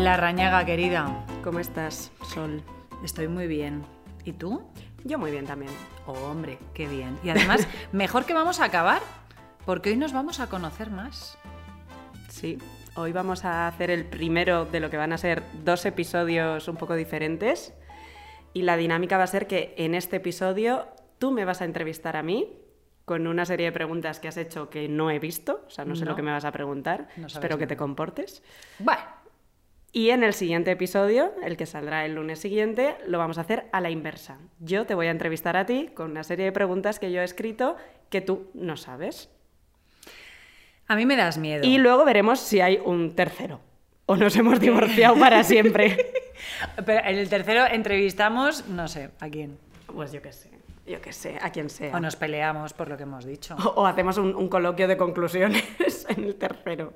La rañaga, querida. ¿Cómo estás, Sol? Estoy muy bien. ¿Y tú? Yo muy bien también. Oh, hombre, qué bien. Y además, mejor que vamos a acabar, porque hoy nos vamos a conocer más. Sí, hoy vamos a hacer el primero de lo que van a ser dos episodios un poco diferentes. Y la dinámica va a ser que en este episodio tú me vas a entrevistar a mí con una serie de preguntas que has hecho que no he visto, o sea, no sé No. lo que me vas a preguntar, No espero que te comportes. Bueno, Y en el siguiente episodio, el que saldrá el lunes siguiente, lo vamos a hacer a la inversa. Yo te voy a entrevistar a ti con una serie de preguntas que yo he escrito que tú no sabes. a mí me das miedo. Y luego veremos si hay un tercero. O nos hemos divorciado para siempre. Pero en el tercero entrevistamos, no sé, ¿a quién? Pues yo qué sé, yo qué sé, a quien sea. O nos peleamos por lo que hemos dicho. O, o hacemos un, un coloquio de conclusiones en el tercero.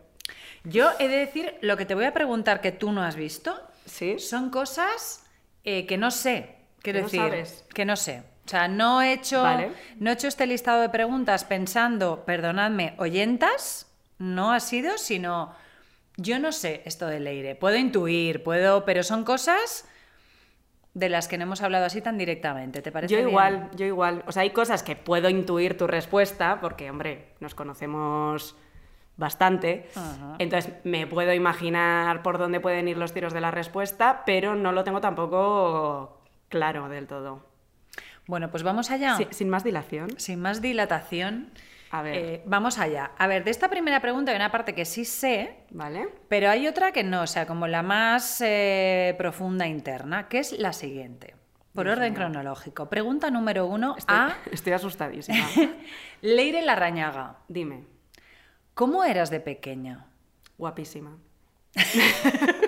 Yo he de decir, lo que te voy a preguntar que tú no has visto, ¿Sí? son cosas eh, que no sé. Quiero no decir, sabes. que no sé. O sea, no he, hecho, Vale. no he hecho este listado de preguntas pensando, perdonadme, oyentas, no ha sido, sino yo no sé esto de Leire. Puedo intuir, puedo, pero son cosas de las que no hemos hablado así tan directamente. ¿Te parece Yo bien? igual, yo igual. O sea, hay cosas que puedo intuir tu respuesta, porque, hombre, nos conocemos bastante. Ajá. Entonces, me puedo imaginar por dónde pueden ir los tiros de la respuesta, pero no lo tengo tampoco claro del todo. Bueno, pues vamos allá. Sí, sin más dilación. Sin más dilatación, A ver. eh, vamos allá. A ver, de esta primera pregunta hay una parte que sí sé, ¿Vale? pero hay otra que no, o sea, como la más eh, profunda interna, que es la siguiente. Por Dios orden cronológico. Pregunta número uno Estoy, a estoy asustadísima. Leire Larrañaga. Dime, ¿Cómo eras de pequeña? guapísima.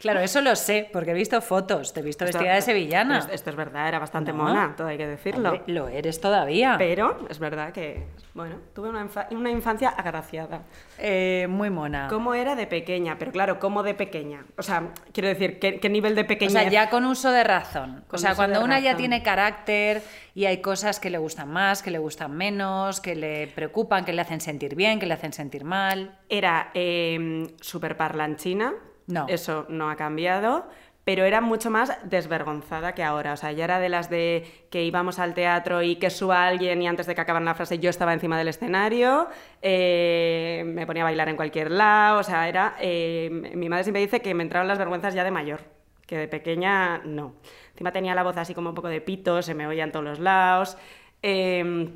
Claro, eso lo sé, porque he visto fotos, te he visto Esto- vestida de sevillana. Esto, esto es verdad, era bastante No. mona, todo hay que decirlo. Hombre, lo eres todavía. Pero es verdad que, bueno, tuve una, infa- una infancia agraciada. Eh, muy mona. ¿Cómo era de pequeña? Pero claro, ¿cómo de pequeña? O sea, quiero decir, ¿qué, qué nivel de O pequeña? sea, ya con uso de razón. Con o sea, cuando una ya tiene carácter y hay cosas que le gustan más, que le gustan menos, que le preocupan, que le hacen sentir bien, que le hacen sentir mal. Era eh, súper parlanchina. No. Eso no ha cambiado. Pero era mucho más desvergonzada que ahora. O sea, ya era de las de que íbamos al teatro y que suba alguien y antes de que acabaran la frase yo estaba encima del escenario, eh, me ponía a bailar en cualquier lado. O sea, era. eh, mi madre siempre dice que me entraron las vergüenzas ya de mayor, que de pequeña no. Encima tenía la voz así como un poco de pito, se me oía en todos los lados. Eh,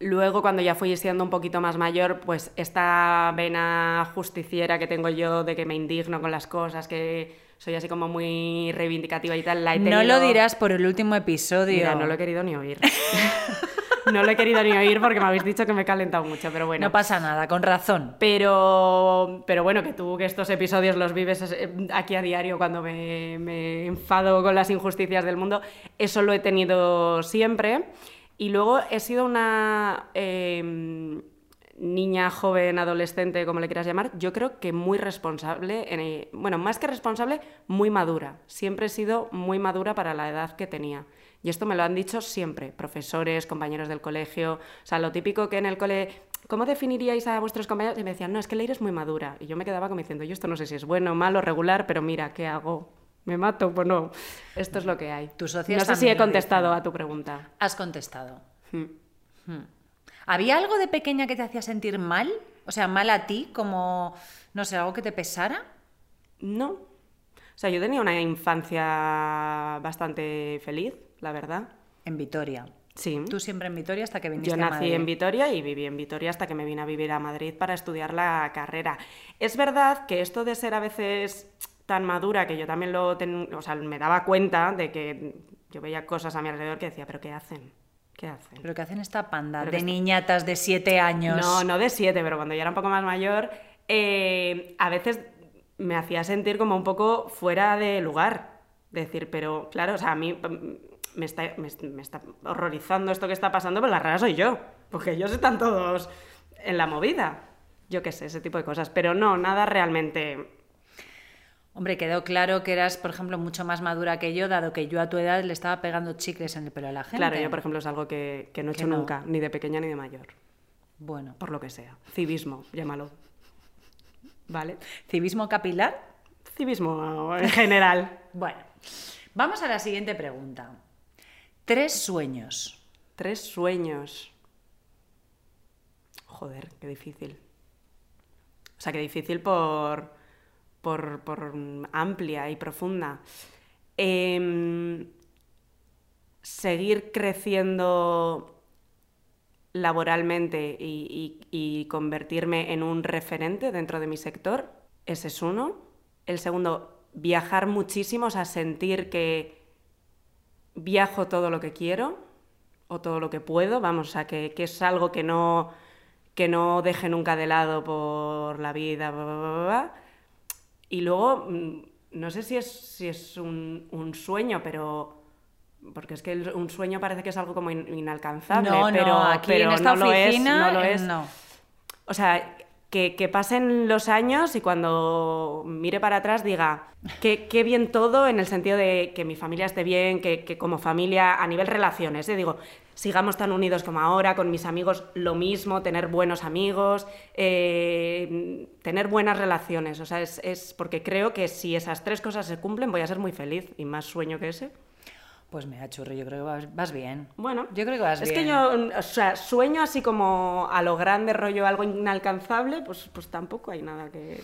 Luego, cuando ya fui siendo un poquito más mayor, pues esta vena justiciera que tengo yo de que me indigno con las cosas, que soy así como muy reivindicativa y tal, la he tenido... No lo dirás por el último episodio. Mira, no lo he querido ni oír. no lo he querido ni oír porque me habéis dicho que me he calentado mucho, pero bueno. No pasa nada, con razón. Pero, pero bueno, que tú que estos episodios los vives eh, aquí a diario cuando me, me enfado con las injusticias del mundo, eso lo he tenido siempre. Y luego he sido una eh, niña, joven, adolescente, como le quieras llamar, yo creo que muy responsable, en- bueno, más que responsable, muy madura. Siempre he sido muy madura para la edad que tenía. Y esto me lo han dicho siempre, profesores, compañeros del colegio, o sea, lo típico que en el cole, ¿cómo definiríais a vuestros compañeros? Y me decían, no, es que Leire es muy madura. Y yo me quedaba como diciendo, yo esto no sé si es bueno, malo, regular, pero mira, ¿qué hago? ¿Me mato? Pues no, esto es lo que hay. Tus socios no sé si he contestado a tu pregunta. Has contestado. Hmm. ¿Había algo de pequeña que te hacía sentir mal? O sea, mal a ti, como, no sé, algo que te pesara. No. O sea, yo tenía una infancia bastante feliz, la verdad. En Vitoria. Sí. Tú siempre en Vitoria hasta que viniste Yo a nací Madrid. en Vitoria y viví en Vitoria hasta que me vine a vivir a Madrid para estudiar la carrera. Es verdad que esto de ser a veces tan madura, que yo también lo ten- o sea, me daba cuenta de que yo veía cosas a mi alrededor que decía, pero ¿qué hacen? ¿Qué hacen? Pero que hacen esta panda Pero de que niñatas de siete años. No, no de siete, pero cuando ya era un poco más mayor, eh, a veces me hacía sentir como un poco fuera de lugar. Decir, pero claro, o sea, a mí mm, me está, me, me está horrorizando esto que está pasando, pero la rara soy yo, porque ellos están todos en la movida. Yo qué sé, ese tipo de cosas. Pero no, nada realmente. Hombre, quedó claro que eras, por ejemplo, mucho más madura que yo, dado que yo a tu edad le estaba pegando chicles en el pelo a la gente. Claro, yo, por ejemplo, es algo que, que no he Que hecho no. nunca, ni de pequeña ni de mayor. Bueno, Por lo que sea. Civismo, llámalo. ¿Vale? civismo capilar. civismo en general. Bueno, vamos a la siguiente pregunta. Tres sueños. Tres sueños. Joder, qué difícil. O sea, qué difícil por, por, amplia y profunda. Em, seguir creciendo laboralmente y, convertirme en un referente dentro de mi sector, ese es uno. El segundo, viajar muchísimo, o sea, sentir que viajo todo lo que quiero o todo lo que puedo, vamos, sea, que, que es algo que no, que no deje nunca de lado por la vida. Y luego, mm, no sé si es, si es un, un sueño, pero... Porque es que el- un sueño parece que es algo como in- inalcanzable, no, pero, no, aquí pero en esta no lo es, oficina no lo eh, es. no. O sea, que, pasen los años y cuando mire para atrás diga, qué, bien todo en el sentido de que mi familia esté bien, que, que como familia a nivel relaciones, ¿eh? digo, sigamos tan unidos como ahora, con mis amigos lo mismo, tener buenos amigos, eh, tener buenas relaciones. O sea, es, es porque creo que si esas tres cosas se cumplen voy a ser muy feliz y más sueño que ese. Pues mira, churri, yo creo que vas, vas bien. Bueno, Yo creo que vas es bien. que yo, o sea, sueño así como a lo grande, rollo algo inalcanzable, pues, pues tampoco hay nada que...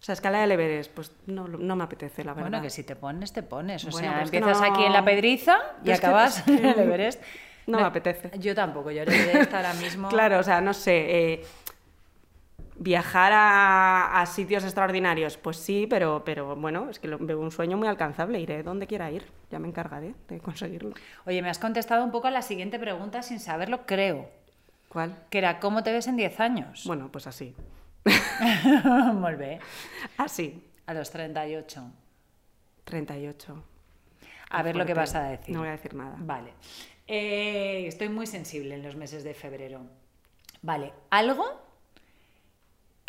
O sea, escala del Everest, pues no, no me apetece, la verdad. Bueno, que si te pones, te pones. O Bueno, sea, es empiezas no- aquí en la pedriza y es acabas es que en el Everest. no me apetece. Yo tampoco, yo Everest ahora mismo... Claro, o sea, no sé, eh, viajar a, a sitios extraordinarios, pues sí, pero, pero bueno, es que lo- veo un sueño muy alcanzable, iré donde quiera ir, ya me encargaré de conseguirlo. Oye, me has contestado un poco a la siguiente pregunta sin saberlo, creo. ¿Cuál? Que era, ¿cómo te ves en 10 años? Bueno, pues así. Molt bé. Así, A los 38. 38. A ver lo que vas a decir. No voy a decir nada. Vale. Eh, estoy muy sensible en los meses de febrero. Vale, algo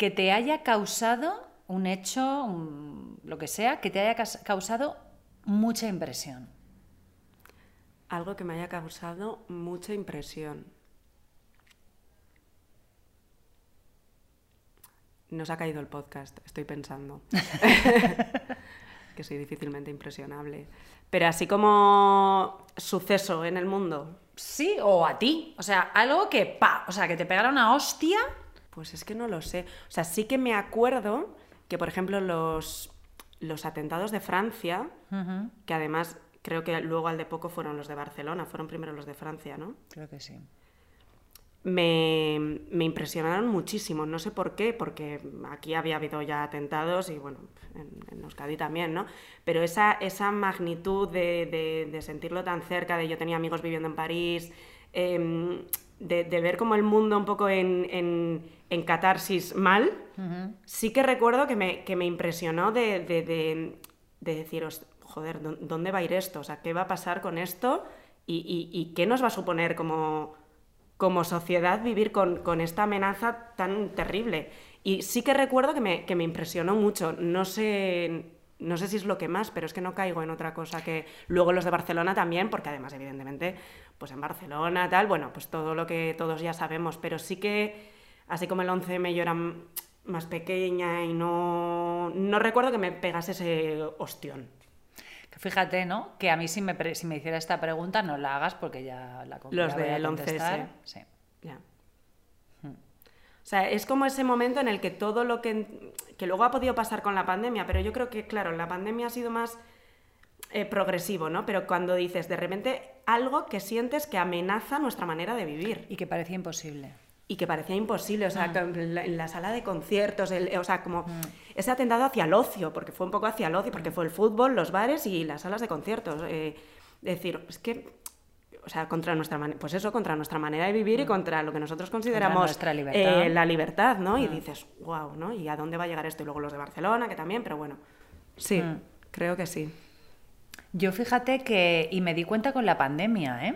que te haya causado un hecho, un- lo que sea, que te haya causado mucha impresión. Algo que me haya causado mucha impresión. Nos ha caído el podcast, estoy pensando. que soy difícilmente impresionable. Pero así como suceso en el mundo, Sí, o a ti. O sea, algo que, pa, o sea, que te pegara una hostia. Pues es que no lo sé. O sea, sí que me acuerdo que, por ejemplo, los, los atentados de Francia, que además creo que luego al de poco fueron los de Barcelona, fueron primero los de Francia, ¿no? Creo que sí. me, me impresionaron muchísimo. No sé por qué, porque aquí había habido ya atentados y bueno, en, en Euskadi también, ¿no? Pero esa, esa magnitud de, de- de sentirlo tan cerca, de yo tenía amigos viviendo en París, em, de, de ver como el mundo un poco en, en, en catarsis mal, sí que recuerdo que me, que me impresionó de, de, de, de decir, "Host- joder, ¿dó- ¿dónde va a ir esto? O sea, ¿qué va a pasar con esto? ¿Y, y- y qué nos va a suponer como, como sociedad vivir con, con esta amenaza tan terrible. Y sí que recuerdo que me, que me impresionó mucho. No sé, no sé si es lo que más, pero es que no caigo en otra cosa que luego los de Barcelona también, porque además, evidentemente, pues en Barcelona, tal, bueno, pues todo lo que todos ya sabemos, pero sí que, así como el 11M yo era más pequeña y no, no recuerdo que me pegase ese ostión. Fíjate, ¿no? Que a mí si me, si me hiciera esta pregunta no la hagas porque ya la Los del 11S. contestar. Sí. Ya. O sea, es como ese momento en el que todo lo que, que luego ha podido pasar con la pandemia, pero yo creo que, claro, la pandemia ha sido más eh, progresivo, ¿no? Pero cuando dices de repente algo que sientes que amenaza nuestra manera de vivir Y que parecía imposible. y que parecía imposible, o sea, que en la, en la sala de conciertos, el- o sea, como ese atentado hacia el ocio, porque fue un poco hacia el ocio, porque fue el fútbol, los bares y las salas de conciertos. eh, decir, es que, o sea, contra nuestra, pues eso, contra nuestra manera de vivir y contra lo que nosotros consideramos nuestra libertad. eh, la libertad, ¿no? Y dices, wow, ¿no? ¿Y a dónde va a llegar esto? Y luego los de Barcelona, que también, pero bueno, sí, Mm. creo que sí. Yo fíjate que, y me di cuenta con la pandemia, ¿eh?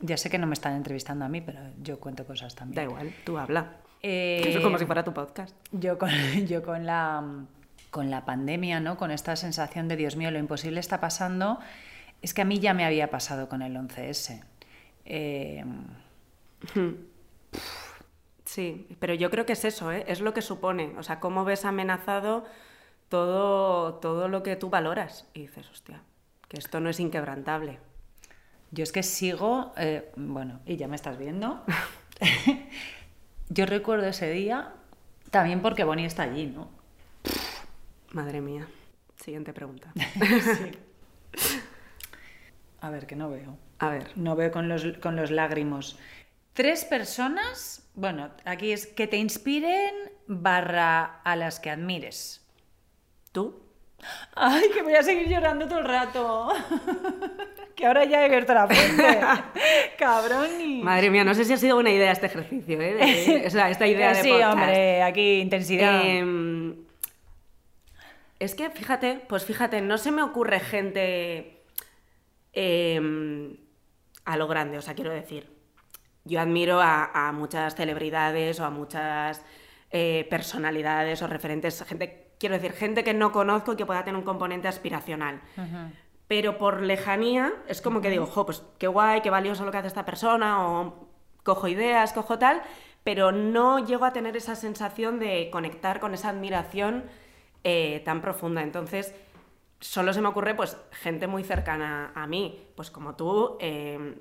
Ya sé que no me están entrevistando a mí, pero yo cuento cosas también. Da igual, tú habla. Eh, Eso es como si fuera tu podcast. Yo con, yo con la con la pandemia, ¿no? Con esta sensación de Dios mío, lo imposible está pasando, es que a mí ya me había pasado con el 11S. Eh, Sí, pero yo creo que es eso, ¿eh? es lo que supone. O sea, cómo ves amenazado todo, todo lo que tú valoras. Y dices, hostia, que esto no es inquebrantable. Yo es que sigo, eh, bueno, y ya me estás viendo. Yo recuerdo ese día también porque Bonnie está allí, ¿no? Madre mía. Siguiente pregunta. A ver, que no veo. A ver. No veo con los, con los lágrimos. Tres personas, bueno, aquí es que te inspiren barra a las que admires. ¿Tú? Ay, que voy a seguir llorando todo el rato. que ahora ya he abierto la fuente. Cabrón. Madre mía, no sé si ha sido buena idea este ejercicio, ¿eh? De- o sea, esta idea de sí, hombre, aquí intensidad. Em, es que, fíjate, pues fíjate, no se me ocurre gente em, a lo grande, o sea, quiero decir. Yo admiro a, a muchas celebridades o a muchas eh, personalidades o referentes, gente, quiero decir, gente que no conozco y que pueda tener un componente aspiracional. Pero por lejanía es como que digo, jo, pues qué guay, qué valioso lo que hace esta persona, o cojo ideas, cojo tal, pero no llego a tener esa sensación de conectar con esa admiración eh, tan profunda. Entonces, solo se me ocurre pues gente muy cercana a mí, pues como tú, eh,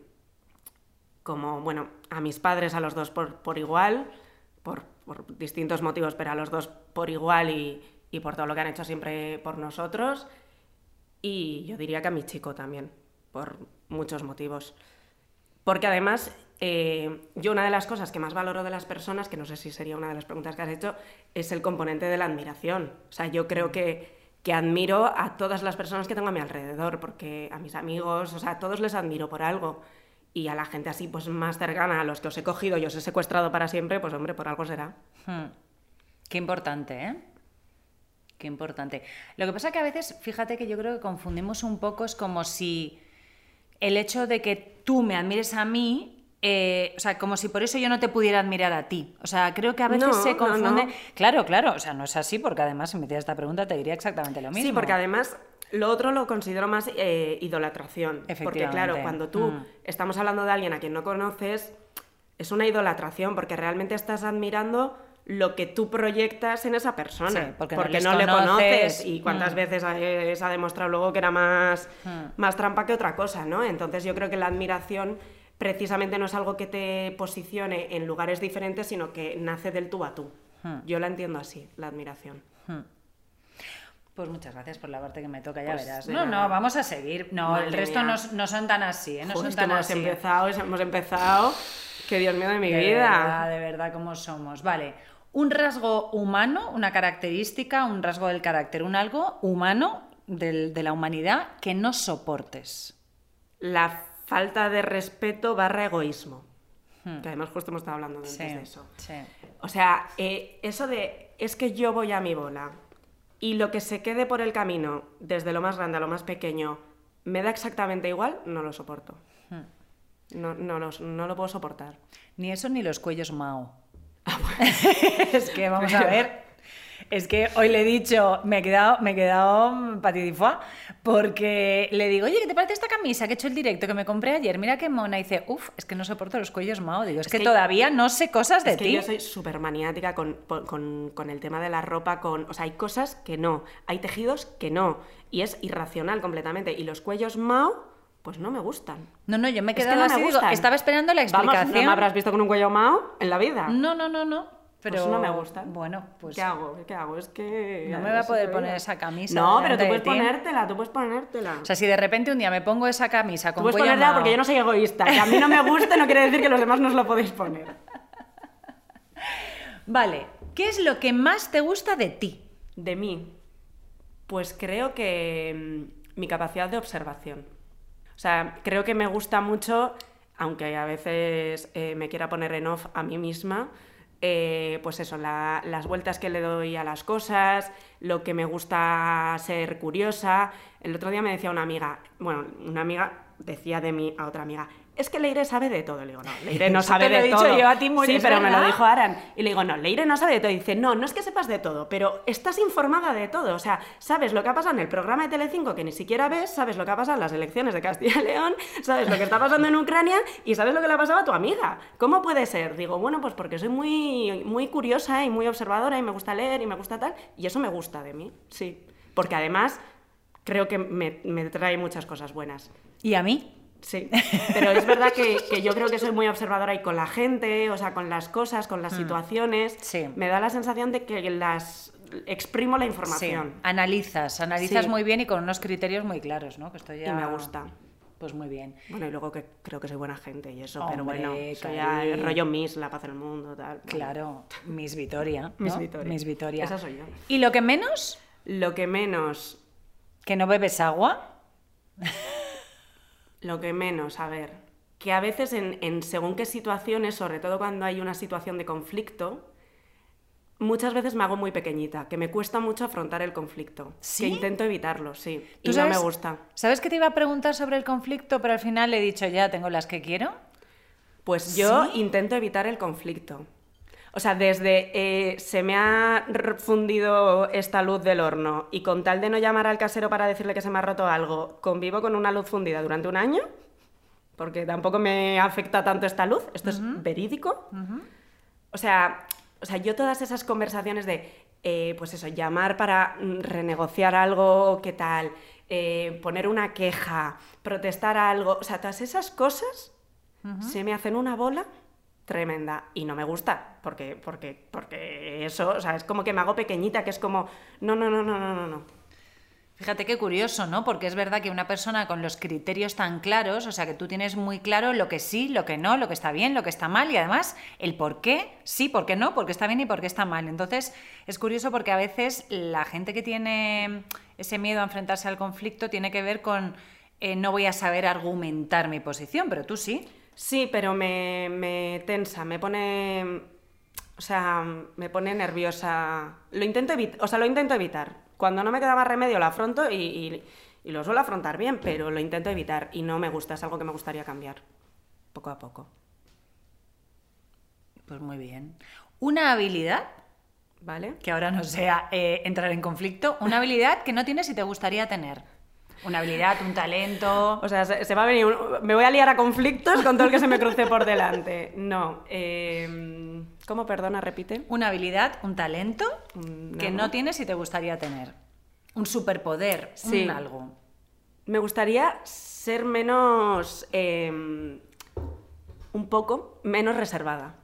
como, bueno, a mis padres, a los dos por, por igual, por, por distintos motivos, pero a los dos por igual y, y por todo lo que han hecho siempre por nosotros. Y yo diría que a mi chico también, por muchos motivos. Porque además, eh, yo una de las cosas que más valoro de las personas, que no sé si sería una de las preguntas que has hecho, es el componente de la admiración. O sea, yo creo que, que admiro a todas las personas que tengo a mi alrededor, porque a mis amigos, o sea, a todos les admiro por algo. Y a la gente así, pues más cercana, a los que os he cogido y os he secuestrado para siempre, pues hombre, por algo será. Hmm. Qué importante, ¿eh? Qué importante. Lo que pasa que a veces, fíjate que yo creo que confundimos un poco, es como si el hecho de que tú me admires a mí, eh, o sea, como si por eso yo no te pudiera admirar a ti. O sea, creo que a veces No, se confunde. no. Claro, claro, o sea, no es así, porque además, si me hicieras esta pregunta, te diría exactamente lo mismo. Sí, porque además lo otro lo considero más eh, idolatración. Porque claro, cuando tú Mm. estamos hablando de alguien a quien no conoces, es una idolatración, porque realmente estás admirando lo que tú proyectas en esa persona. Sí, porque no le conoces. y cuántas Mm. veces eh, se ha demostrado luego que era más, Mm. más trampa que otra cosa, ¿no? Entonces yo creo que la admiración precisamente no es algo que te posicione en lugares diferentes, sino que nace del tú a tú. Mm. Yo la entiendo así, la admiración. Pues muchas gracias por la parte que me toca, ya Pues, verás. No, nada. no, vamos a seguir. No, el resto no, no son tan así, ¿eh? No Joder, son tan hemos así. empezado, hemos empezado. Que Dios mío de mi De vida. verdad, de verdad, cómo somos. Vale. Un rasgo humano, una característica, un rasgo del carácter, un algo humano del- de la humanidad que no soportes. La falta de respeto barra egoísmo. Hmm. Que además justo hemos estado hablando antes Sí, de eso. sí. O sea, eh, eso de es que yo voy a mi bola y lo que se quede por el camino, desde lo más grande a lo más pequeño, me da exactamente igual, no lo soporto. Hmm. No, no, lo- no lo puedo soportar. Ni eso ni los cuellos Mao. Ah, es que vamos a ver. Es que hoy le he dicho, me he quedado, me he quedado patidifua, porque le digo, oye, ¿qué te parece esta camisa que he hecho el directo que me compré ayer? Mira qué mona. Y dice, uff, es que no soporto los cuellos Mao. Digo, es, que, que- todavía no sé cosas de Es que ti. yo soy súper maniática con, con- con el tema de la ropa, con, o sea, hay cosas que no, hay tejidos que no, y es irracional completamente. Y los cuellos Mao, pues no me gustan. No, no, yo me he Es que quedado no me digo, estaba esperando la Vamos, explicación. ¿no me habrás visto con un cuello Mao en la vida? No, no, no, no. Pero Pues no me gustan. Bueno, pues ¿Qué hago? ¿Qué hago? Es que... No me va a es poder poner esa camisa No, pero tú de puedes ponértela, tú puedes ponértela. O sea, si de repente un día me pongo esa camisa tú con puedes cuello ponértela Mao- porque yo no soy egoísta. Que a mí no me guste no quiere decir que los demás no os lo podéis poner. Vale, ¿qué es lo que más te gusta de ti? De mí, pues creo que mm, mi capacidad de observación. O sea, creo que me gusta mucho, aunque a veces eh, me quiera poner en off a mí misma, eh, pues eso, la- las vueltas que le doy a las cosas, lo que me gusta ser curiosa. El otro día me decía una amiga, bueno, una amiga decía de mí a otra amiga, es que Leire sabe de todo. Le digo, no, Leire no sabe te lo de he dicho todo. yo a ti, muy sí, pero me lo dijo Aran. Y le digo, no, Leire no sabe de todo. Y dice, no, no es que sepas de todo, pero estás informada de todo. O sea, sabes lo que ha pasado en el programa de Telecinco que ni siquiera ves, sabes lo que ha pasado en las elecciones de Castilla y León, sabes lo que está pasando en Ucrania y sabes lo que le ha pasado a tu amiga. ¿Cómo puede ser? Digo, bueno, pues porque soy muy, muy curiosa y muy observadora y me gusta leer y me gusta tal. Y eso me gusta de mí, sí. Porque además creo que me, me trae muchas cosas buenas. ¿Y a mí? Sí, pero es verdad que, que yo creo que soy muy observadora y con la gente, o sea, con las cosas, con las situaciones. Mm. Sí. Me da la sensación de que las exprimo la Sí. información. Analizas, analizas Sí. muy bien y con unos criterios muy claros, ¿no? Que esto ya... Y me gusta. Pues muy bien. Bueno, y luego que creo que soy buena gente y eso, pero bueno, soy Cari. ya el rollo Miss, la paz en el mundo, tal. Claro, Miss Vitoria. ¿no? Miss Vitoria. Miss Vitoria. Esa soy yo. ¿Y lo que menos? Lo que menos, ¿Que no bebes agua? lo que menos, a ver, que a veces en, en según qué situaciones, sobre todo cuando hay una situación de conflicto, muchas veces me hago muy pequeñita, que me cuesta mucho afrontar el conflicto. ¿Sí? Que intento evitarlo, sí. ¿Tú Y no me sabes- gusta. ¿Sabes que te iba a preguntar sobre el conflicto, pero al final le he dicho ya, tengo las que quiero? Pues yo ¿Sí? intento evitar el conflicto. O sea, desde eh, se me ha fundido esta luz del horno y con tal de no llamar al casero para decirle que se me ha roto algo, convivo con una luz fundida durante un año, porque tampoco me afecta tanto esta luz, esto es verídico. O sea, o sea, yo todas esas conversaciones de, eh, pues eso, llamar para mm, renegociar algo, qué tal, eh, poner una queja, protestar algo, o sea, todas esas cosas se me hacen una bola tremenda y no me gusta, porque, porque, porque eso, o sea, es como que me hago pequeñita, que es como, no, no, no, no, no, no, no. Fíjate qué curioso, ¿no? Porque es verdad que una persona con los criterios tan claros, o sea, que tú tienes muy claro lo que sí, lo que no, lo que está bien, lo que está mal y además el por qué, sí, por qué no, por qué está bien y por qué está mal. Entonces, es curioso porque a veces la gente que tiene ese miedo a enfrentarse al conflicto tiene que ver con eh, no voy a saber argumentar mi posición, pero tú sí. Sí, pero me, me tensa, me pone. O sea, me pone nerviosa. Lo intento evitar, o sea, lo intento evitar. Cuando no me queda más remedio lo afronto y, y- y lo suelo afrontar bien, pero lo intento evitar y no me gusta, es algo que me gustaría cambiar. Poco a poco. Pues muy bien. Una habilidad, ¿Vale? que ahora no sea eh, entrar en conflicto, una habilidad que no tienes y te gustaría tener. Una habilidad, un talento. O sea, se, se va a venir. un- me voy a liar a conflictos con todo el que se me cruce por delante. No. eh, ¿Cómo, perdona, repite? Una habilidad, un talento que no tienes y te gustaría tener. Un superpoder, Sí. un algo. Me gustaría ser menos. eh, un poco menos reservada.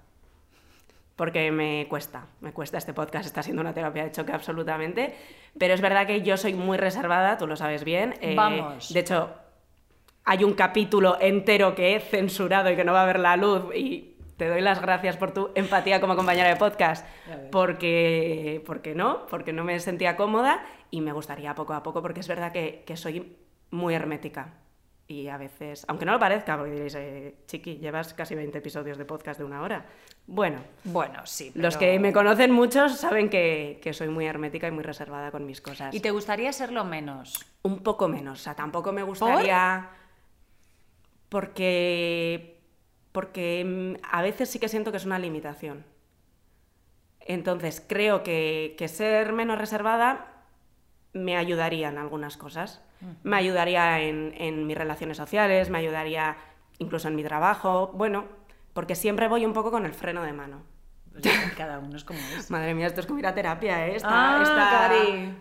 Porque me cuesta, me cuesta este podcast, está siendo una terapia de choque absolutamente. Pero es verdad que yo soy muy reservada, tú lo sabes bien. eh, Vamos. De hecho, hay un capítulo entero que he censurado y que no va a ver la luz y te doy las gracias por tu empatía como compañera de podcast porque, porque no, porque no me sentía cómoda y me gustaría poco a poco porque es verdad que, que soy muy hermética y a veces, aunque no lo parezca, porque diréis, eh, chiqui, llevas casi 20 episodios de podcast de una hora. Bueno, Bueno, sí. los que me conocen muchos saben que, que soy muy hermética y muy reservada con mis cosas. ¿Y te gustaría serlo menos? Un poco menos, o sea, tampoco me gustaría... Porque... Porque mm, a veces sí que siento que es una limitación. Entonces, creo que, que ser menos reservada me ayudaría en algunas cosas. Me ayudaría en, en mis relaciones sociales, me ayudaría incluso en mi trabajo. Bueno, porque siempre voy un poco con el freno de mano. Cada uno es como es. Madre mía, esto es como ir a terapia, ¿eh? Está, Ah.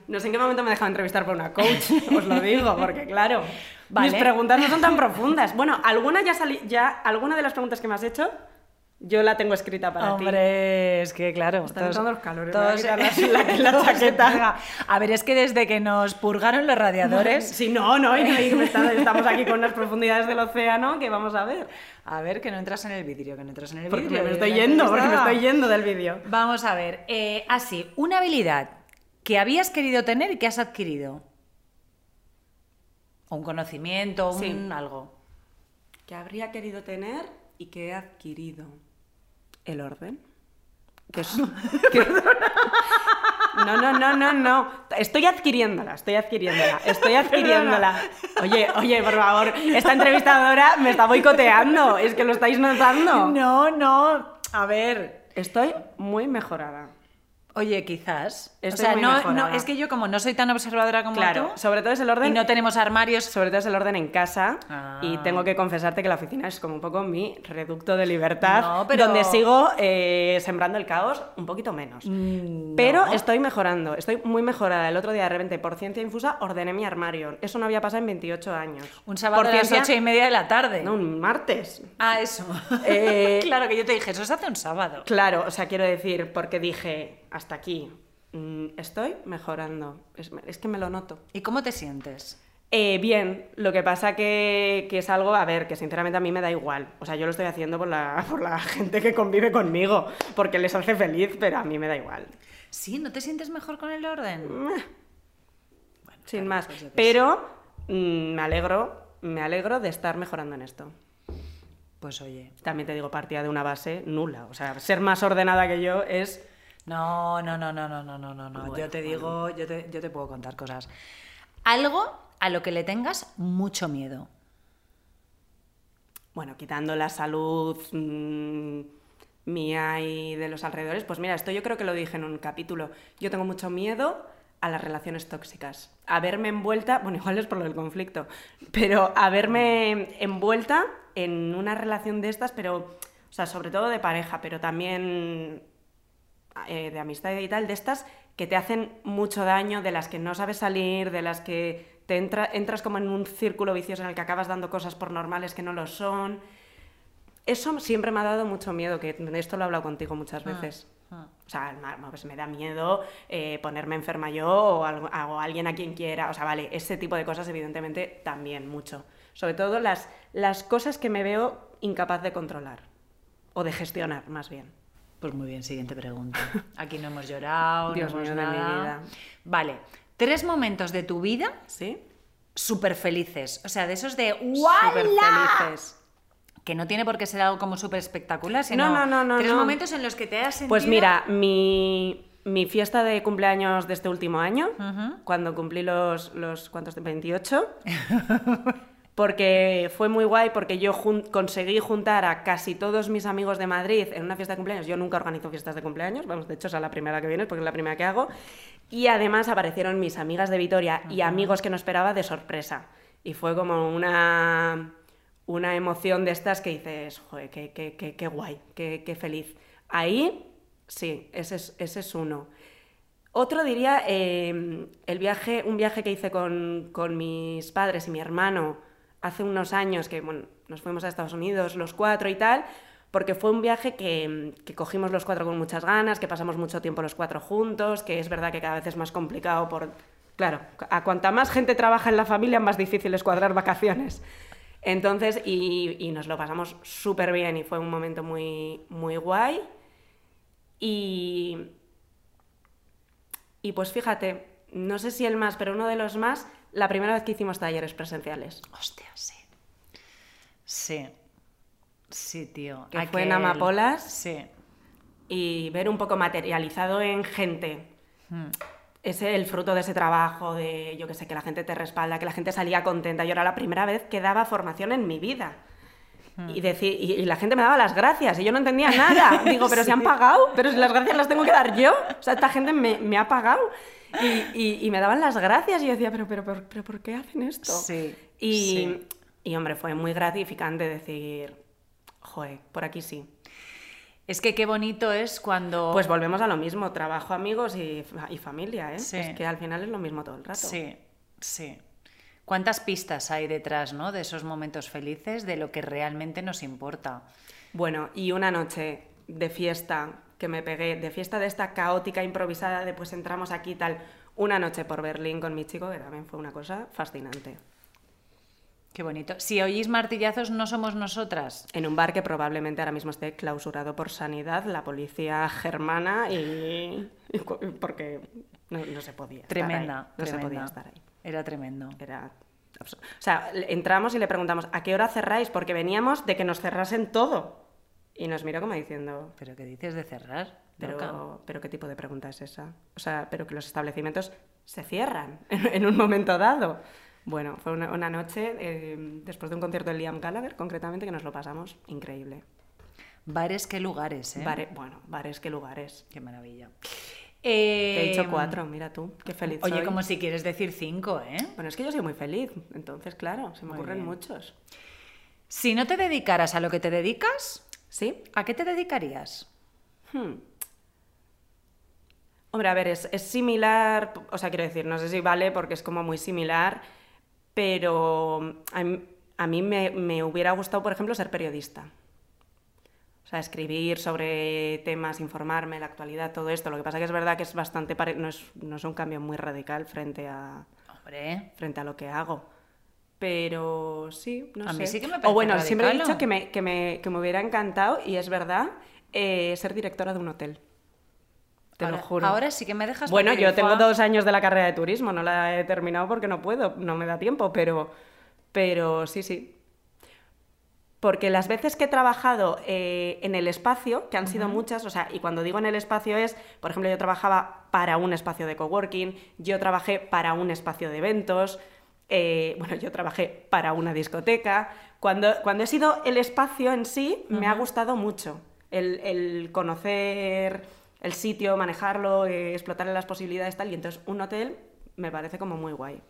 No sé en qué momento me he dejado entrevistar por una coach, os lo digo, porque claro, Vale. mis preguntas no son tan profundas. Bueno, alguna ya salí, ya, alguna de las preguntas que me has hecho, yo la tengo escrita para ti. Hombre, es que claro. Están entrando los calores, quitar la- la- la todos chaqueta. A ver, es que desde que nos purgaron los radiadores. Sí, no, no, y no, y me está- estamos aquí con unas profundidades del océano que vamos a ver. A ver, que no entras en el vidrio, que no entras en el Porque vidrio. me estoy yendo, porque me estoy yendo del vídeo. Vamos a ver. Eh, así, una habilidad que habías querido tener y que has adquirido. O un conocimiento, un Sí. algo. Que habría querido tener y que he adquirido. El orden. Que es, que- No, no, no, no, no. Estoy adquiriéndola, estoy adquiriéndola, estoy adquiriéndola. Oye, oye, por favor, esta entrevistadora me está boicoteando. Es que lo estáis notando. No, no. A ver. Estoy muy mejorada. Oye, quizás. o sea, no, no, es que yo como no soy tan observadora como Claro, tú sobre todo es el y orden. no tenemos armarios, Sobre todo es el orden en casa Ah. y tengo que confesarte que la oficina es como un poco mi reducto de libertad, No, pero- donde sigo eh, sembrando el caos un poquito menos. Mm, Pero estoy mejorando, estoy muy mejorada. El otro día de repente, por ciencia infusa, ordené mi armario. Eso no había pasado en 28 años. un sábado por a las ocho y media de la tarde. No, un martes. Ah, eso. Eh, claro que yo te dije, eso se hace un sábado. Claro, o sea, quiero decir, porque dije, hasta aquí, mm, estoy mejorando. Es, es que me lo noto. ¿Y cómo te sientes? Eh, bien, lo que pasa que, que es algo, a ver, que sinceramente a mí me da igual. O sea, yo lo estoy haciendo por la, por la gente que convive conmigo, porque les hace feliz, pero a mí me da igual. Sí, ¿no te sientes mejor con el orden? Sin claro, más. pues Pero mm, me alegro, me alegro de estar mejorando en esto. Pues oye. También te digo, partía de una base nula. O sea, ser más ordenada que yo es... No, no, no, no, no, no, no, no. Bueno, yo te digo, yo, te, yo te puedo contar cosas. Algo a lo que le tengas mucho miedo. Bueno, quitando la salud mm, mía y de los alrededores, pues mira, esto yo creo que lo dije en un capítulo. Yo tengo mucho miedo a las relaciones tóxicas, a verme envuelta, bueno, igual es por lo del conflicto, pero a verme envuelta en una relación de estas, pero, o sea, sobre todo de pareja, pero también eh, de amistad y tal, de estas que te hacen mucho daño, de las que no sabes salir, de las que te entra- entras como en un círculo vicioso en el que acabas dando cosas por normales que no lo son. Eso siempre me ha dado mucho miedo, que de esto lo he hablado contigo muchas veces. ah. O sea, pues me da miedo eh, ponerme enferma yo o, algo- o alguien a quien quiera. O sea, vale, ese tipo de cosas evidentemente también mucho. Sobre todo las, las cosas que me veo incapaz de controlar o de gestionar, más bien. Pues muy bien, siguiente pregunta. Aquí no hemos llorado, Dios no hemos nada. vida. Vale, tres momentos de tu vida ¿Sí? súper felices. O sea, de esos de Súper felices. Que no tiene por qué ser algo como súper espectacular, sino No, no, no, tres momentos en los que te has sentido... Pues mira, mi, mi fiesta de cumpleaños de este último año, cuando cumplí los, los ¿cuántos? 28, porque fue muy guay, porque yo jun- conseguí juntar a casi todos mis amigos de Madrid en una fiesta de cumpleaños. Yo nunca organizo fiestas de cumpleaños, vamos, de hecho es la primera que viene porque es la primera que hago. Y además aparecieron mis amigas de Vitoria y amigos que no esperaba de sorpresa. Y fue como una, una emoción de estas que dices, joder, qué, qué, qué, qué guay, qué, qué feliz. Ahí, sí, ese es, ese es uno. Otro diría eh, el viaje, un viaje que hice con, con mis padres y mi hermano hace unos años, que bueno, nos fuimos a Estados Unidos los cuatro y tal, porque fue un viaje que, que cogimos los cuatro con muchas ganas, que pasamos mucho tiempo los cuatro juntos, que es verdad que cada vez es más complicado por... Claro, a cuanta más gente trabaja en la familia, más difícil es cuadrar vacaciones. Entonces, y, y nos lo pasamos súper bien y fue un momento muy, muy guay. Y, y pues fíjate, no sé si el más, pero uno de los más, la primera vez que hicimos talleres presenciales. Hostia, sí. Sí. Sí, tío. Que fue en Amapolas. Sí. Y ver un poco materializado en gente Mm. ese el fruto de ese trabajo, de yo que sé, que la gente te respalda, que la gente salía contenta. Yo era la primera vez que daba formación en mi vida. Y, decir, y, y la gente me daba las gracias y yo no entendía nada. Digo, pero si han pagado, pero si las gracias las tengo que dar yo. O sea, esta gente me, me ha pagado. Y, y- y me daban las gracias y yo decía, pero, pero, pero, pero ¿por qué hacen esto? Sí, Y, sí. y, hombre, fue muy gratificante decir, joder, por aquí sí. Es que qué bonito es cuando... Pues volvemos a lo mismo, trabajo, amigos y, y familia, ¿eh? Sí. Es que al final es lo mismo todo el rato. Sí, sí. ¿Cuántas pistas hay detrás, ¿no? De esos momentos felices, de lo que realmente nos importa. Bueno, y una noche de fiesta que me pegué, de fiesta de esta caótica, improvisada, de pues entramos aquí tal, una noche por Berlín con mi chico, que también fue una cosa fascinante. Qué bonito. Si oís martillazos, no somos nosotras. En un bar que probablemente ahora mismo esté clausurado por sanidad, la policía germana y... porque no, no se podía estar Tremenda, ahí, No se tremenda. podía estar ahí. Era tremendo. Era. O sea, entramos y le preguntamos, ¿a qué hora cerráis? Porque veníamos de que nos cerrasen todo. Y nos miró como diciendo, ¿Pero qué dices de cerrar? Pero, pero ¿qué tipo de pregunta es esa? O sea, pero que los establecimientos se cierran en, un momento dado. Bueno, fue una, una noche, eh, después de un concierto de Liam Gallagher, concretamente, que nos lo pasamos increíble. Bares, qué lugares, ¿eh? Bare- bueno, bares, qué lugares. Qué maravilla. Te he dicho Eh, cuatro, mira tú, qué feliz Oye, soy. como si quieres decir cinco, ¿eh? Bueno, es que yo soy muy feliz, entonces, claro, se me Muy ocurren bien. muchos. Si no te dedicaras a lo que te dedicas, ¿Sí? ¿a qué te dedicarías? Hmm. Hombre, a ver, es, es similar, o sea, quiero decir, no sé si vale porque es como muy similar, pero a mí, a mí me, me hubiera gustado, por ejemplo, ser periodista. O sea, escribir sobre temas, informarme, la actualidad, todo esto. Lo que pasa que es verdad que es bastante, pare- no, es, no es un cambio muy radical frente a, Hombre, frente a lo que hago. Pero sí, no A sé. mí sí que me O bueno, siempre he dicho que me, que, me, que me hubiera encantado, y es verdad, eh, ser directora de un hotel. Te ahora, lo juro. Ahora sí que me dejas. bueno, yo tengo dos años de la carrera de turismo, no la he terminado porque no puedo, no me da tiempo, pero, pero sí, sí. Porque las veces que he trabajado eh, en el espacio, que han sido muchas, o sea, y cuando digo en el espacio es, por ejemplo, yo trabajaba para un espacio de coworking, yo trabajé para un espacio de eventos, eh, bueno, yo trabajé para una discoteca. Cuando, cuando he sido el espacio en sí, me ha gustado mucho. El, el conocer el sitio, manejarlo, eh, explotarle las posibilidades, tal. Y entonces un hotel me parece como muy guay.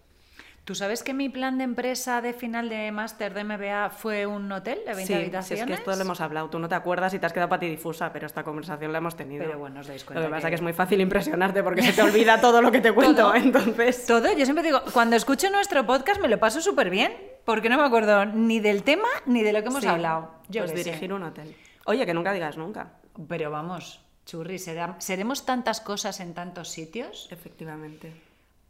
¿Tú sabes que mi plan de empresa de final de máster de MBA fue un hotel de 20 Sí, si habitaciones? es que esto lo hemos hablado. Tú no te acuerdas y te has quedado patidifusa, pero esta conversación la hemos tenido. Pero bueno, os dais Lo cuenta que pasa que- que... es muy fácil impresionarte porque se te olvida todo lo que te cuento, Todo. entonces... Todo, yo siempre digo, cuando escucho nuestro podcast me lo paso súper bien, porque no me acuerdo ni del tema ni de lo que hemos Sí, hablado. Yo pues sé. dirigir un hotel. Oye, que nunca digas nunca. Pero vamos, churri, seremos tantas cosas en tantos sitios. Efectivamente.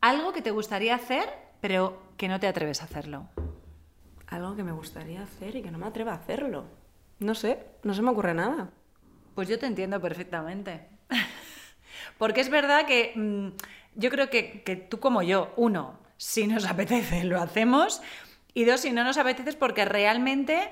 Algo que te gustaría hacer, pero que no te atreves a hacerlo. Algo que me gustaría hacer y que no me atreva a hacerlo. No sé, no se me ocurre nada. Pues yo te entiendo perfectamente. Porque es verdad que mm, yo creo que, que tú como yo, uno, si nos apetece, lo hacemos. Y dos, si no nos apetece es porque realmente,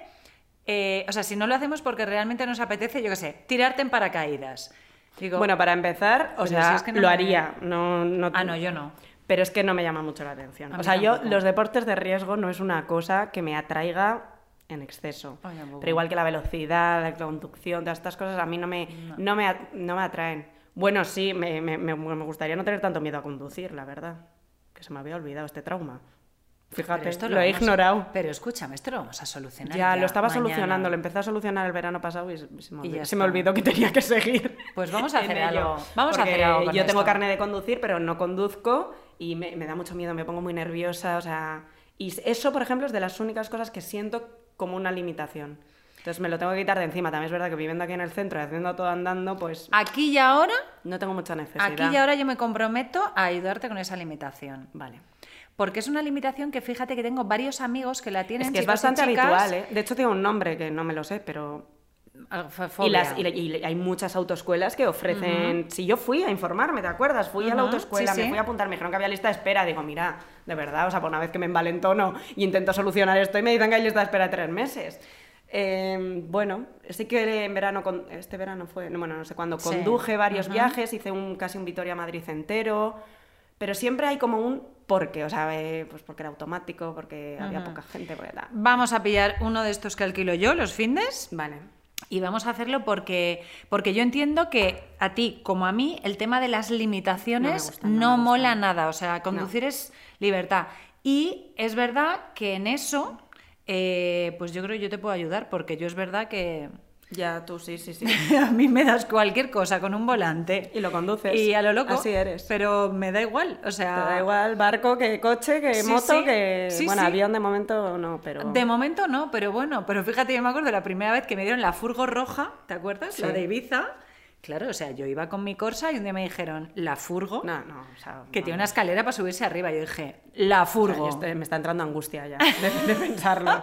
eh, o sea, si no lo hacemos porque realmente nos apetece, yo qué sé, tirarte en paracaídas. Digo, Bueno, para empezar, o sea, si es que no lo me- haría. No, no... ah, no, yo no. Pero es que no me llama mucho la atención. O sea, yo tampoco. los deportes de riesgo no es una cosa que me atraiga en exceso. Pero igual que la velocidad, la conducción, todas estas cosas a mí no me, no. me, no me atraen. Bueno, sí, me, me- me- gustaría no tener tanto miedo a conducir, la verdad. Que se me había olvidado este trauma. Fíjate, esto lo, he vamos- ignorado. Pero escúchame, esto lo vamos a solucionar. Ya, lo estaba mañana. solucionando, lo empecé a solucionar el verano pasado y se, me, olvidó, ya se me está. olvidó que tenía que seguir. Pues vamos a hacer algo. Vamos a hacer algo Yo tengo carne de conducir, pero no conduzco y me, me da mucho miedo, me pongo muy nerviosa, o sea... Y eso, por ejemplo, es de las únicas cosas que siento como una limitación. Entonces me lo tengo que quitar de encima. También es verdad que viviendo aquí en el centro y haciendo todo andando, pues Aquí y ahora, no tengo mucha necesidad. aquí y ahora yo me comprometo a ayudarte con esa limitación. Vale. Porque es una limitación que fíjate que tengo varios amigos que la tienen. Es que es bastante habitual, ¿eh? De hecho, tiene un nombre que no me lo sé, pero Y, las, y, y hay muchas autoescuelas que ofrecen. Si yo fui a informarme, ¿te acuerdas? Fui a la autoescuela, sí, me sí. fui a apuntar, me dijeron que había lista de espera. Digo, mira, de verdad, o sea, por una vez que me envalentono y intento solucionar esto y me dicen que hay lista de espera de tres meses. Eh, bueno, sí que en verano, con- este verano fue, no, bueno, no sé cuándo, Sí, conduje varios ujú. viajes, hice un, casi un Vitoria-Madrid entero. Pero siempre hay como un porqué, o sea, eh, pues porque era automático, porque había poca gente, porque. Vamos a pillar uno de estos que alquilo yo, los findes. Vale. Y vamos a hacerlo porque, porque yo entiendo que a ti como a mí el tema de las limitaciones gusta, no, mola nada. O sea, conducir es libertad. Y es verdad que en eso, eh, pues yo creo que yo te puedo ayudar porque yo es verdad que Ya, tú sí, sí, sí. a mí me das cualquier cosa con un volante. Y lo conduces. Y a lo loco. Así eres. Pero me da igual. O sea, Te da igual barco que coche, que Sí, moto, sí. que... Sí, bueno, avión de momento no, pero... De momento no, pero bueno, pero fíjate, yo me acuerdo la primera vez que me dieron la furgo roja, ¿te acuerdas? La de Ibiza. Claro, o sea, yo iba con mi Corsa y un día me dijeron, la furgo, No, no, o sea... que no. tiene una escalera para subirse arriba. Yo dije, la O sea, furgo. estoy- me está entrando angustia ya de, de pensarlo.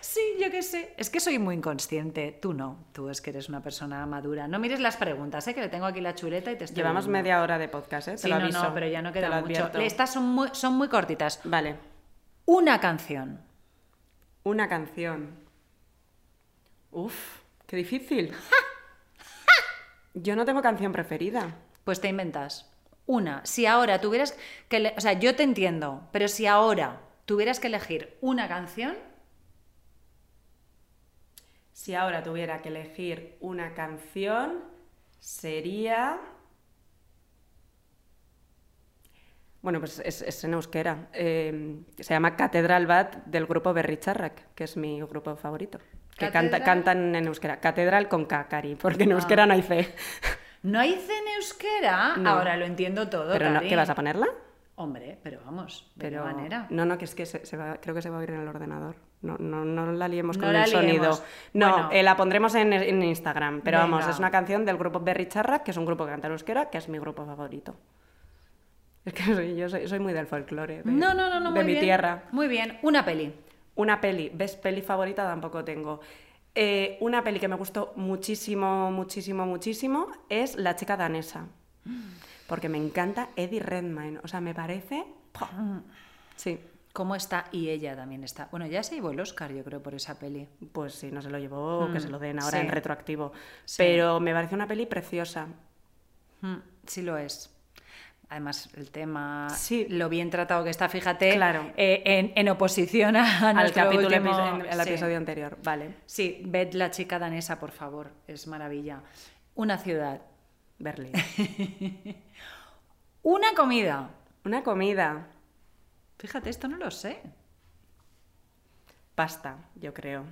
Sí, yo qué sé. Es que soy muy inconsciente. Tú no. Tú es que eres una persona madura. No mires las preguntas, ¿eh? que le tengo aquí la chuleta y te estoy Llevamos viendo. media hora de podcast, ¿eh? Te Sí, lo no, aviso. no, pero ya no queda mucho. Estas son muy, son muy cortitas. Vale. Una canción. Una canción. Uf, Qué difícil. Yo no tengo canción preferida. Pues te inventas. Una, si ahora tuvieras que... O sea, yo te entiendo, pero si ahora tuvieras que elegir una canción, Si ahora tuviera que elegir una canción, sería... Bueno, pues es, es en euskera. Eh, se llama Catedral Bat del grupo Berricharrak, que es mi grupo favorito. Que cantan en euskera. Catedral con K, Cari, porque en euskera no hay fe. no hay C en euskera, No. ahora lo entiendo todo. Pero no. ¿qué vas a ponerla? Hombre, pero vamos, de Pero manera. No, no, que es que se, se va- creo que se va a oír en el ordenador. No, no, no la liemos No con la el sonido. No, Bueno. eh, la pondremos en, en Instagram. Pero vamos, es una canción del grupo Berricharrak, que es un grupo que canta en euskera, que es mi grupo favorito. Es que soy- yo soy, soy muy del folclore. de- No, no, no, no, De muy mi bien. tierra. Muy bien, una peli. Una peli, ¿ves? Peli favorita tampoco tengo. Eh, una peli que me gustó muchísimo, muchísimo, muchísimo es La chica danesa. Porque me encanta Eddie Redmayne. O sea, me parece... ¡pua! Sí, ¿Cómo está? Y ella también está. Bueno, ya se llevó el Oscar, yo creo, por esa peli. pues si no se lo llevó, que se lo den ahora sí. en retroactivo. Sí. Pero me parece una peli preciosa. Mm, sí lo es. Además, el tema, Sí. lo bien tratado que está, fíjate, Claro. eh, en, en oposición a, Al capítulo último- epi- en- al sí. episodio anterior. Vale. Sí, ved la chica danesa, por favor, es maravilla. Una ciudad. Berlín. Una comida. Una comida. Fíjate, esto no lo sé. Pasta, yo creo.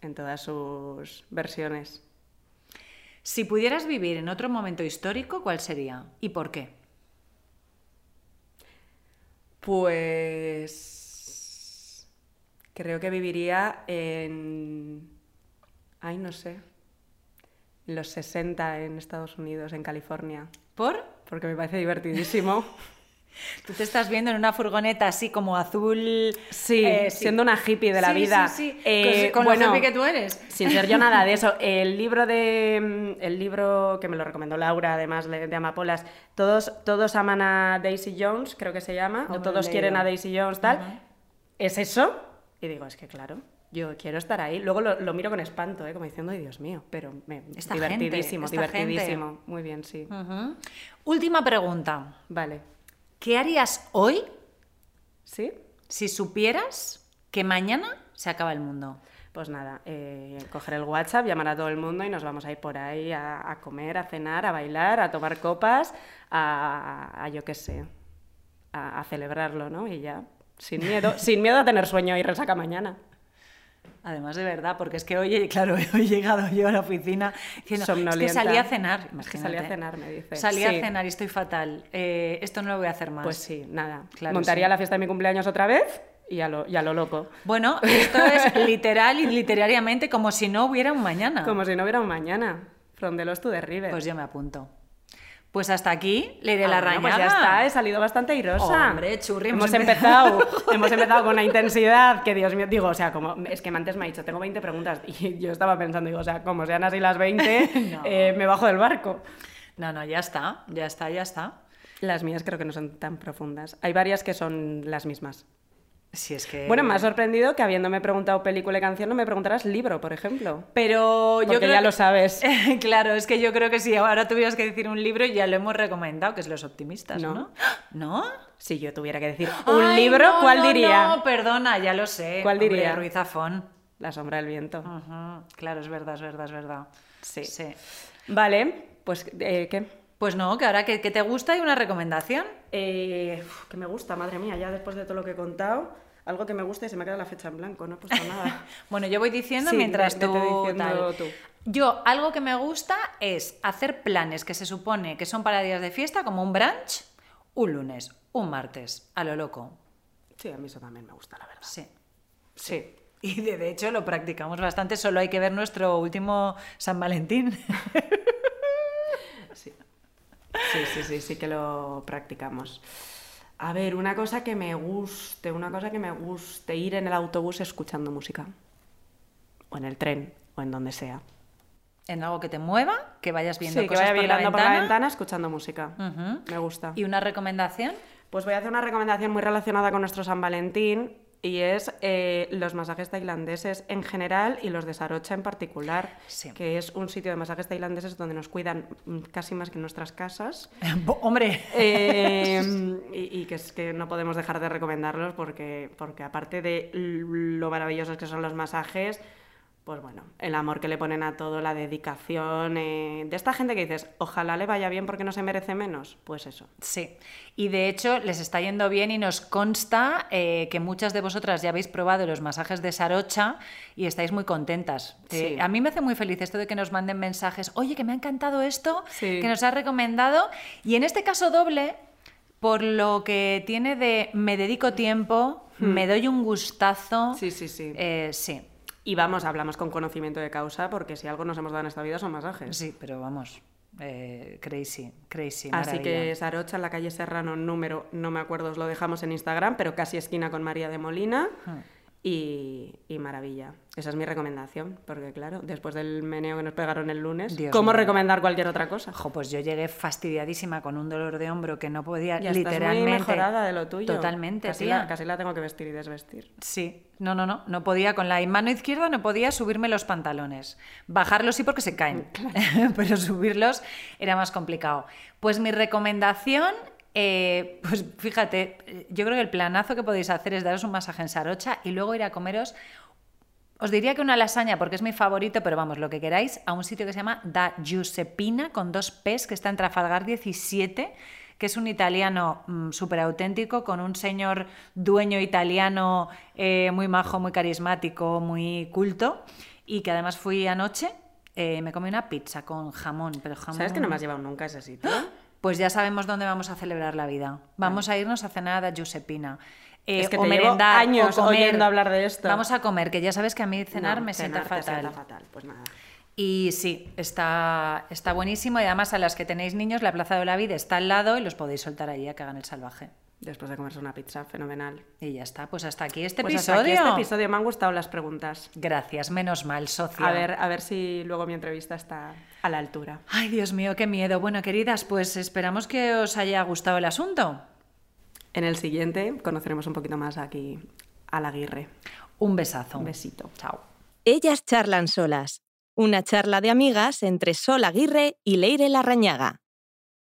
En todas sus versiones. Si pudieras vivir en otro momento histórico, ¿cuál sería? ¿Y por qué? Pues creo que viviría en... Ay, no sé. En los 60 en Estados Unidos, en California. ¿Por? Porque me parece divertidísimo. Tú te estás viendo en una furgoneta así como azul. Sí, eh, siendo una hippie de la Sí, vida. Sí, sí. Eh, con, con bueno, lo hippie que tú eres. Sin ser yo nada de eso. El libro de. mm, El libro que me lo recomendó Laura, además de Amapolas. Todos, todos aman a Daisy Jones, creo que se llama. O todos quieren a Daisy Jones, tal. Es eso. Y digo, es que claro. Yo quiero estar ahí. Luego lo, lo miro con espanto, ¿eh? como diciendo, ay Dios mío, pero me, Esta divertidísimo, gente, divertidísimo. Muy bien, sí. Última pregunta. Vale. ¿Qué harías hoy ¿Sí? si supieras que mañana se acaba el mundo? Pues nada, eh, coger el WhatsApp, llamar a todo el mundo y nos vamos a ir por ahí a, a comer, a cenar, a bailar, a tomar copas, a, a yo qué sé, a, a celebrarlo, ¿no? Y ya, sin miedo, sin miedo a tener sueño y resaca mañana. Además de verdad, porque es que hoy, claro, hoy he llegado yo a la oficina diciendo, es que salí a cenar. Es que salí a imagínate. cenar, me dice. Salí a cenar y estoy fatal. Eh, esto no lo voy a hacer más. Pues sí, nada. Claro, Montaría sí. la fiesta de mi cumpleaños otra vez y a lo, y a lo loco. Bueno, esto es literal y literariamente como si no hubiera un mañana. Como si no hubiera un mañana. From the lost to the river. Pues yo me apunto. Pues hasta aquí le iré Ah, la bueno, rañada. Pues ya está, he salido bastante airosa. Hombre, churri, hemos, hemos empezado, hemos empezado con una intensidad que, Dios mío, digo, o sea, como, es que antes me ha dicho, tengo 20 preguntas, y yo estaba pensando, digo, o sea, como sean así las 20, No. eh, me bajo del barco. No, no, ya está, ya está, ya está. Las mías creo que no son tan profundas. Hay varias que son las mismas. Si es que... Bueno, me ha sorprendido que habiéndome preguntado película y canción no me preguntaras libro, por ejemplo. Pero yo Porque creo ya que- lo sabes. claro, es que yo creo que si ahora tuvieras que decir un libro, ya lo hemos recomendado, que es Los Optimistas, ¿no? No. ¿No? Si yo tuviera que decir un Ay, libro, no, ¿cuál no, diría? No, perdona, ya lo sé. ¿Cuál Hombre, diría? Ruiz Zafón. La sombra del viento. Claro, es verdad, es verdad, es verdad. Sí. sí. Vale, pues, eh, ¿qué? Pues no, que ahora que, que te gusta hay una recomendación. Eh, que me gusta, madre mía, ya después de todo lo que he contado, algo que me gusta y se me queda la fecha en blanco, no he puesto nada. Bueno, yo voy diciendo Sí, mientras tú, diciendo tal. tú. Yo, algo que me gusta es hacer planes que se supone que son para días de fiesta, como un brunch, un lunes, un martes, a lo loco. Sí, a mí eso también me gusta, la verdad. Sí. Sí. Y de, de hecho lo practicamos bastante, solo hay que ver nuestro último San Valentín. Sí. Sí, sí, sí, que lo practicamos. A ver, una cosa que me guste, una cosa que me guste, ir en el autobús escuchando música. O en el tren, o en donde sea. en algo que te mueva, que vayas viendo sí, que cosas vaya por la ventana. por la ventana escuchando música. Me gusta. ¿Y una recomendación? Pues voy a hacer una recomendación muy relacionada con nuestro San Valentín y es eh, los masajes tailandeses en general y los de Sarocha en particular, Sí. que es un sitio de masajes tailandeses donde nos cuidan mm, casi más que en nuestras casas. Hombre, Eh, y, y que es que no podemos dejar de recomendarlos porque, porque aparte de lo maravillosos que son los masajes, pues bueno, el amor que le ponen a todo, la dedicación, eh, de esta gente que dices, ojalá le vaya bien porque no se merece menos, pues eso. Sí, y de hecho les está yendo bien y nos consta eh, que muchas de vosotras ya habéis probado los masajes de Sarocha y estáis muy contentas. Eh, Sí. a mí me hace muy feliz esto de que nos manden mensajes, oye, que me ha encantado esto, Sí. que nos ha recomendado, y en este caso doble, por lo que tiene de me dedico tiempo, me doy un gustazo. Hmm. Sí, sí, sí. Sí, Y vamos, hablamos con conocimiento de causa porque si algo nos hemos dado en esta vida son masajes. sí, pero vamos, eh, crazy, crazy. Así que Sarocha, en la calle Serrano, número, no me acuerdo, os lo dejamos en Instagram, pero casi esquina con María de Molina. Hmm. Y, y maravilla. Esa es mi recomendación, porque claro, después del meneo que nos pegaron el lunes, Dios ¿cómo mío. recomendar cualquier otra cosa? Jo, pues yo llegué fastidiadísima con un dolor de hombro que no podía Ya estás literalmente. muy mejorada de lo tuyo. Totalmente, casi tía. La, casi la tengo que vestir y desvestir. Sí, no, no, no, no podía con la mano izquierda no podía subirme los pantalones. Bajarlos sí porque se caen, pero subirlos era más complicado. Pues mi recomendación, eh, pues fíjate, eh, yo creo que el planazo que podéis hacer es daros un masaje en Sarocha y luego ir a comeros os diría que una lasaña, porque es mi favorito, pero vamos, lo que queráis, a un sitio que se llama Da Giuseppina, con dos P's, que está en Trafalgar 17, que es un italiano súper auténtico, con un señor dueño italiano eh, muy majo, muy carismático, muy culto, y que además fui anoche, eh, me comí una pizza con jamón, pero jamón... ¿Sabes que no me has llevado nunca a ese sitio? Pues ya sabemos dónde vamos a celebrar la vida. Vamos a irnos a cenar a Giuseppina. Eh, Es que o te merendar, años o comer. oyendo hablar de esto. Vamos a comer, que ya sabes que a mí cenar No, me sienta cenar fatal. sienta fatal. Pues nada. Y sí, está, está buenísimo y además a las que tenéis niños, la Plaza de la Vida está al lado y los podéis soltar allí a que hagan el salvaje. Después de comerse una pizza, fenomenal. Y ya está, pues hasta aquí este Pues hasta episodio. aquí este episodio me han gustado las preguntas. Gracias, menos mal, socio. A ver, a ver si luego mi entrevista está a la altura. Ay, Dios mío, qué miedo. Bueno, queridas, pues esperamos que os haya gustado el asunto. En el siguiente conoceremos un poquito más aquí a la Aguirre. Un besazo. Un besito. Chao. Ellas charlan solas. Una charla de amigas entre Sol Aguirre y Leire Larrañaga.